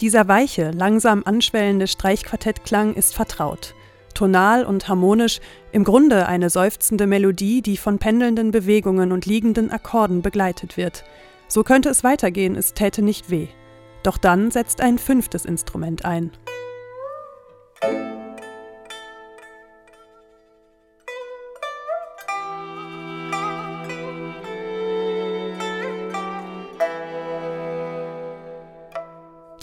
Dieser weiche, langsam anschwellende Streichquartettklang ist vertraut. Tonal und harmonisch, im Grunde eine seufzende Melodie, die von pendelnden Bewegungen und liegenden Akkorden begleitet wird. So könnte es weitergehen, es täte nicht weh. Doch dann setzt ein fünftes Instrument ein.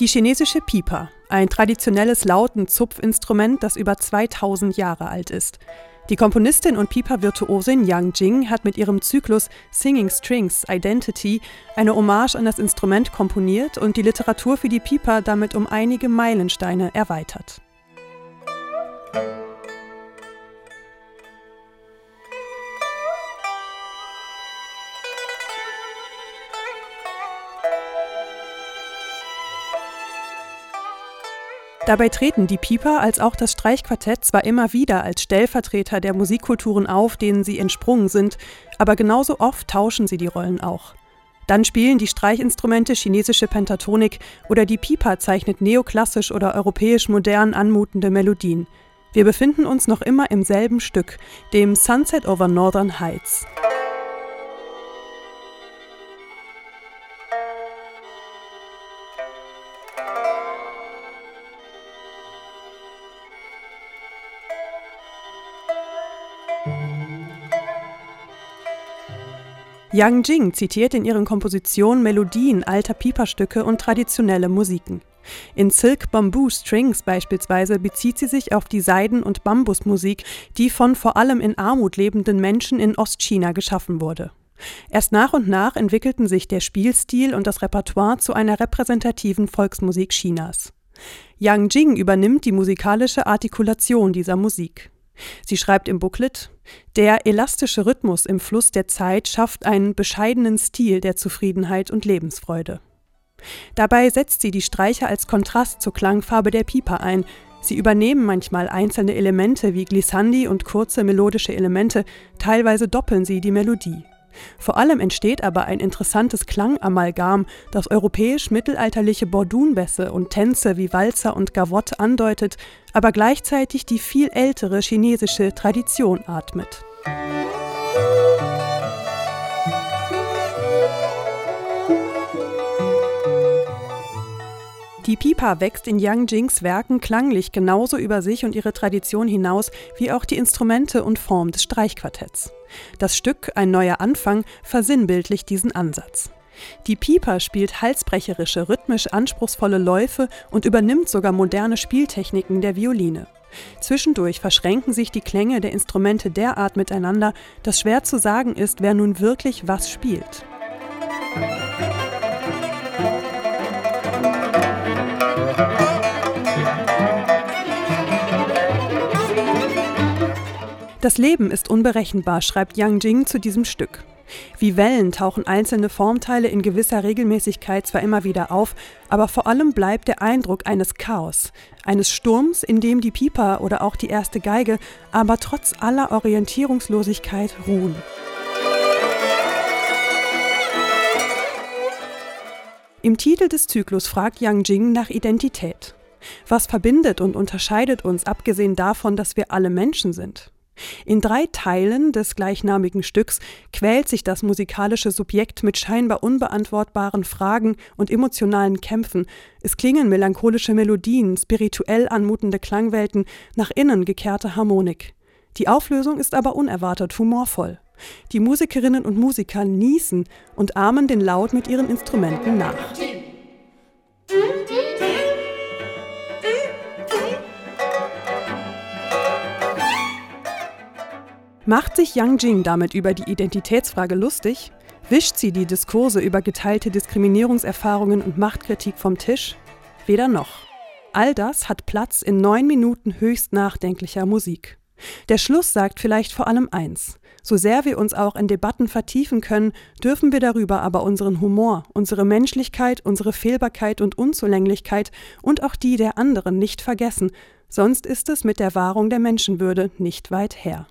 Die chinesische Pipa, ein traditionelles Lauten-Zupfinstrument, das über 2000 Jahre alt ist. Die Komponistin und Pipa-Virtuosin Yang Jing hat mit ihrem Zyklus Singing Strings Identity eine Hommage an das Instrument komponiert und die Literatur für die Pipa damit um einige Meilensteine erweitert. Dabei treten die Pieper als auch das Streichquartett zwar immer wieder als Stellvertreter der Musikkulturen auf, denen sie entsprungen sind, aber genauso oft tauschen sie die Rollen auch. Dann spielen die Streichinstrumente chinesische Pentatonik oder die Pipa zeichnet neoklassisch oder europäisch modern anmutende Melodien. Wir befinden uns noch immer im selben Stück, dem Sunset over Northern Heights. Yang Jing zitiert in ihren Kompositionen Melodien alter Piperstücke und traditionelle Musiken. In Silk Bamboo Strings beispielsweise bezieht sie sich auf die Seiden- und Bambusmusik, die von vor allem in Armut lebenden Menschen in Ostchina geschaffen wurde. Erst nach und nach entwickelten sich der Spielstil und das Repertoire zu einer repräsentativen Volksmusik Chinas. Yang Jing übernimmt die musikalische Artikulation dieser Musik. Sie schreibt im Booklet, der elastische Rhythmus im Fluss der Zeit schafft einen bescheidenen Stil der Zufriedenheit und Lebensfreude. Dabei setzt sie die Streicher als Kontrast zur Klangfarbe der Pipa ein. Sie übernehmen manchmal einzelne Elemente wie Glissandi und kurze melodische Elemente, teilweise doppeln sie die Melodie. Vor allem entsteht aber ein interessantes Klangamalgam, das europäisch-mittelalterliche Bordunbässe und Tänze wie Walzer und Gavotte andeutet, aber gleichzeitig die viel ältere chinesische Tradition atmet. Die Pipa wächst in Yang Jings Werken klanglich genauso über sich und ihre Tradition hinaus wie auch die Instrumente und Form des Streichquartetts. Das Stück Ein neuer Anfang versinnbildlicht diesen Ansatz. Die Pipa spielt halsbrecherische, rhythmisch anspruchsvolle Läufe und übernimmt sogar moderne Spieltechniken der Violine. Zwischendurch verschränken sich die Klänge der Instrumente derart miteinander, dass schwer zu sagen ist, wer nun wirklich was spielt. Das Leben ist unberechenbar, schreibt Yang Jing zu diesem Stück. Wie Wellen tauchen einzelne Formteile in gewisser Regelmäßigkeit zwar immer wieder auf, aber vor allem bleibt der Eindruck eines Chaos, eines Sturms, in dem die Piper oder auch die erste Geige aber trotz aller Orientierungslosigkeit ruhen. Im Titel des Zyklus fragt Yang Jing nach Identität. Was verbindet und unterscheidet uns, abgesehen davon, dass wir alle Menschen sind? In drei Teilen des gleichnamigen Stücks quält sich das musikalische Subjekt mit scheinbar unbeantwortbaren Fragen und emotionalen Kämpfen. Es klingen melancholische Melodien, spirituell anmutende Klangwelten, nach innen gekehrte Harmonik. Die Auflösung ist aber unerwartet humorvoll. Die Musikerinnen und Musiker niesen und ahmen den Laut mit ihren Instrumenten nach. Macht sich Yang Jing damit über die Identitätsfrage lustig? Wischt sie die Diskurse über geteilte Diskriminierungserfahrungen und Machtkritik vom Tisch? Weder noch. All das hat Platz in neun Minuten höchst nachdenklicher Musik. Der Schluss sagt vielleicht vor allem eins. So sehr wir uns auch in Debatten vertiefen können, dürfen wir darüber aber unseren Humor, unsere Menschlichkeit, unsere Fehlbarkeit und Unzulänglichkeit und auch die der anderen nicht vergessen, sonst ist es mit der Wahrung der Menschenwürde nicht weit her.